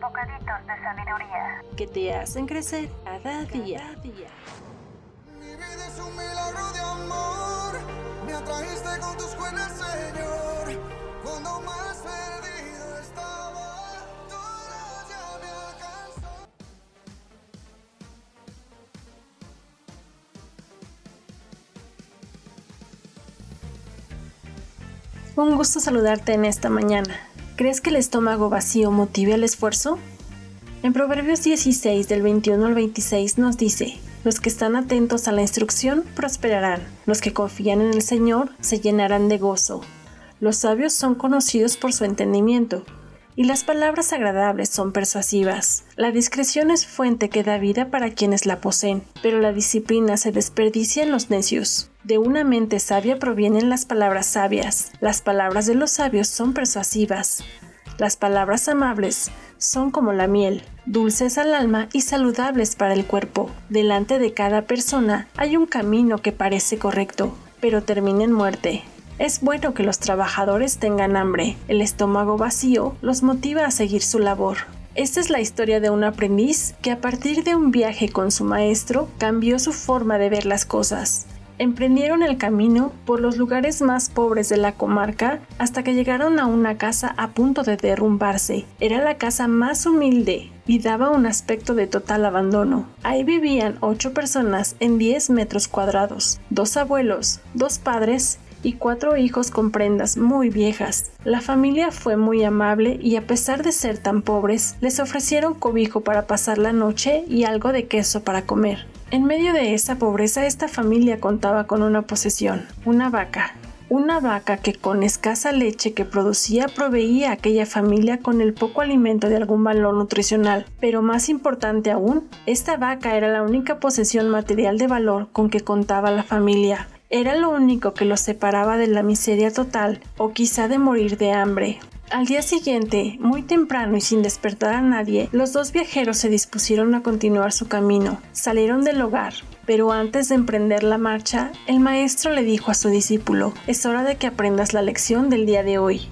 Bocaditos de sabiduría. que te hacen crecer cada día. Mi vida es un milagro de amor. Me atrajiste con tus buenas, Señor. Cuando más perdido estaba, tu gracia me alcanzó. Un gusto saludarte en esta mañana. ¿Crees que el estómago vacío motive el esfuerzo? En Proverbios 16 del 21 al 26 nos dice, los que están atentos a la instrucción prosperarán, los que confían en el Señor se llenarán de gozo. Los sabios son conocidos por su entendimiento, y las palabras agradables son persuasivas. La discreción es fuente que da vida para quienes la poseen, pero la disciplina se desperdicia en los necios. De una mente sabia provienen las palabras sabias. Las palabras de los sabios son persuasivas. Las palabras amables son como la miel, dulces al alma y saludables para el cuerpo. Delante de cada persona hay un camino que parece correcto, pero termina en muerte. Es bueno que los trabajadores tengan hambre. El estómago vacío los motiva a seguir su labor. Esta es la historia de un aprendiz que a partir de un viaje con su maestro cambió su forma de ver las cosas. Emprendieron el camino por los lugares más pobres de la comarca hasta que llegaron a una casa a punto de derrumbarse. Era la casa más humilde y daba un aspecto de total abandono. Ahí vivían ocho personas en 10 metros cuadrados, dos abuelos, dos padres y cuatro hijos con prendas muy viejas. La familia fue muy amable y a pesar de ser tan pobres, les ofrecieron cobijo para pasar la noche y algo de queso para comer. En medio de esa pobreza esta familia contaba con una posesión, una vaca. Una vaca que con escasa leche que producía proveía a aquella familia con el poco alimento de algún valor nutricional. Pero más importante aún, esta vaca era la única posesión material de valor con que contaba la familia. Era lo único que los separaba de la miseria total o quizá de morir de hambre. Al día siguiente, muy temprano y sin despertar a nadie, los dos viajeros se dispusieron a continuar su camino. Salieron del hogar, pero antes de emprender la marcha, el maestro le dijo a su discípulo, es hora de que aprendas la lección del día de hoy.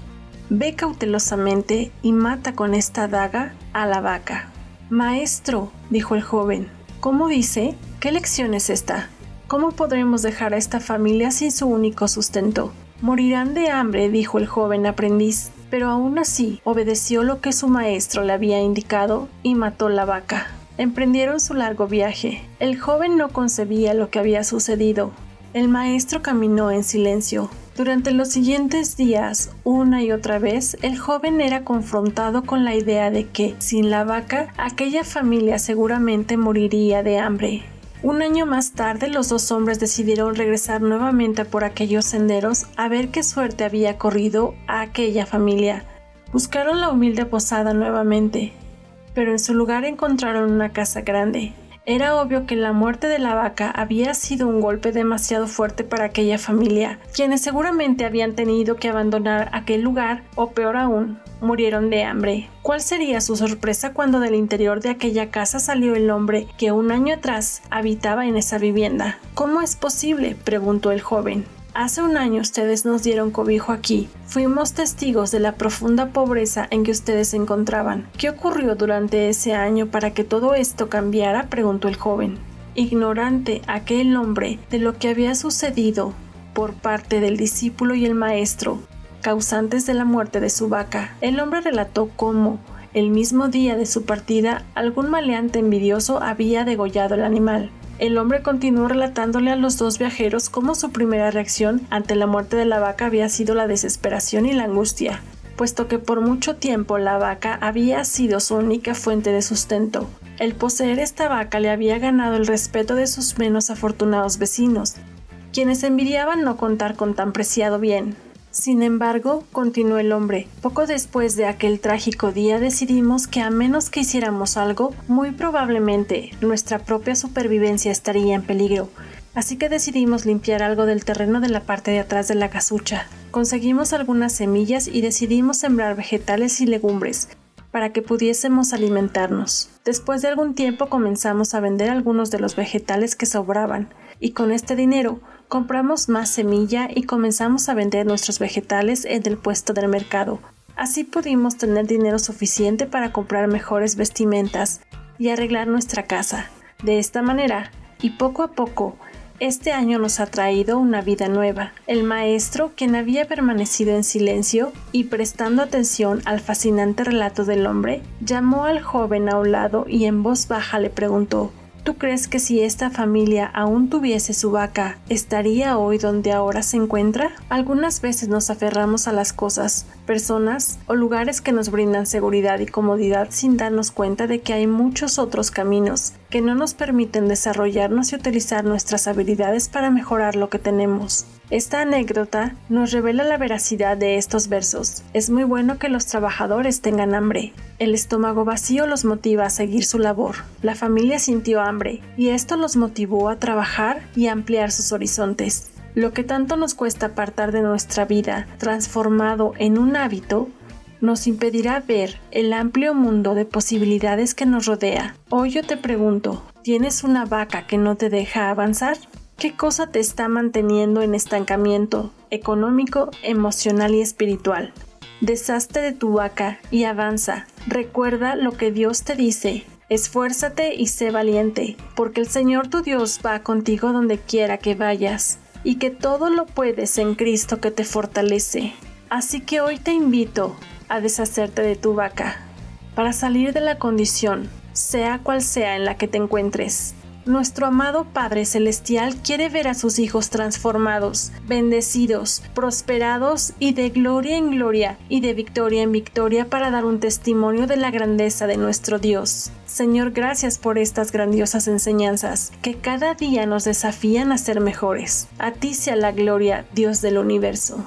Ve cautelosamente y mata con esta daga a la vaca. Maestro, dijo el joven, ¿cómo dice? ¿Qué lección es esta? ¿Cómo podremos dejar a esta familia sin su único sustento? Morirán de hambre, dijo el joven aprendiz, pero aún así obedeció lo que su maestro le había indicado y mató la vaca. Emprendieron su largo viaje. El joven no concebía lo que había sucedido. El maestro caminó en silencio. Durante los siguientes días, una y otra vez, el joven era confrontado con la idea de que, sin la vaca, aquella familia seguramente moriría de hambre. Un año más tarde los dos hombres decidieron regresar nuevamente por aquellos senderos a ver qué suerte había corrido a aquella familia. Buscaron la humilde posada nuevamente, pero en su lugar encontraron una casa grande. Era obvio que la muerte de la vaca había sido un golpe demasiado fuerte para aquella familia, quienes seguramente habían tenido que abandonar aquel lugar o peor aún, murieron de hambre. ¿Cuál sería su sorpresa cuando del interior de aquella casa salió el hombre que un año atrás habitaba en esa vivienda? ¿Cómo es posible? preguntó el joven. Hace un año ustedes nos dieron cobijo aquí. Fuimos testigos de la profunda pobreza en que ustedes se encontraban. ¿Qué ocurrió durante ese año para que todo esto cambiara? preguntó el joven. Ignorante aquel hombre de lo que había sucedido por parte del discípulo y el maestro, causantes de la muerte de su vaca, el hombre relató cómo, el mismo día de su partida, algún maleante envidioso había degollado el animal. El hombre continuó relatándole a los dos viajeros cómo su primera reacción ante la muerte de la vaca había sido la desesperación y la angustia, puesto que por mucho tiempo la vaca había sido su única fuente de sustento. El poseer esta vaca le había ganado el respeto de sus menos afortunados vecinos, quienes envidiaban no contar con tan preciado bien. Sin embargo, continuó el hombre, poco después de aquel trágico día decidimos que a menos que hiciéramos algo, muy probablemente nuestra propia supervivencia estaría en peligro. Así que decidimos limpiar algo del terreno de la parte de atrás de la casucha. Conseguimos algunas semillas y decidimos sembrar vegetales y legumbres para que pudiésemos alimentarnos. Después de algún tiempo comenzamos a vender algunos de los vegetales que sobraban y con este dinero compramos más semilla y comenzamos a vender nuestros vegetales en el puesto del mercado. Así pudimos tener dinero suficiente para comprar mejores vestimentas y arreglar nuestra casa. De esta manera, y poco a poco, este año nos ha traído una vida nueva. El maestro, quien había permanecido en silencio y prestando atención al fascinante relato del hombre, llamó al joven a un lado y en voz baja le preguntó ¿Tú crees que si esta familia aún tuviese su vaca, estaría hoy donde ahora se encuentra? Algunas veces nos aferramos a las cosas, personas o lugares que nos brindan seguridad y comodidad sin darnos cuenta de que hay muchos otros caminos que no nos permiten desarrollarnos y utilizar nuestras habilidades para mejorar lo que tenemos. Esta anécdota nos revela la veracidad de estos versos. Es muy bueno que los trabajadores tengan hambre. El estómago vacío los motiva a seguir su labor. La familia sintió hambre y esto los motivó a trabajar y ampliar sus horizontes. Lo que tanto nos cuesta apartar de nuestra vida, transformado en un hábito, nos impedirá ver el amplio mundo de posibilidades que nos rodea. Hoy yo te pregunto, ¿tienes una vaca que no te deja avanzar? ¿Qué cosa te está manteniendo en estancamiento económico, emocional y espiritual? Deshazte de tu vaca y avanza. Recuerda lo que Dios te dice. Esfuérzate y sé valiente, porque el Señor tu Dios va contigo donde quiera que vayas, y que todo lo puedes en Cristo que te fortalece. Así que hoy te invito a deshacerte de tu vaca, para salir de la condición, sea cual sea en la que te encuentres. Nuestro amado Padre Celestial quiere ver a sus hijos transformados, bendecidos, prosperados y de gloria en gloria y de victoria en victoria para dar un testimonio de la grandeza de nuestro Dios. Señor, gracias por estas grandiosas enseñanzas que cada día nos desafían a ser mejores. A ti sea la gloria, Dios del universo.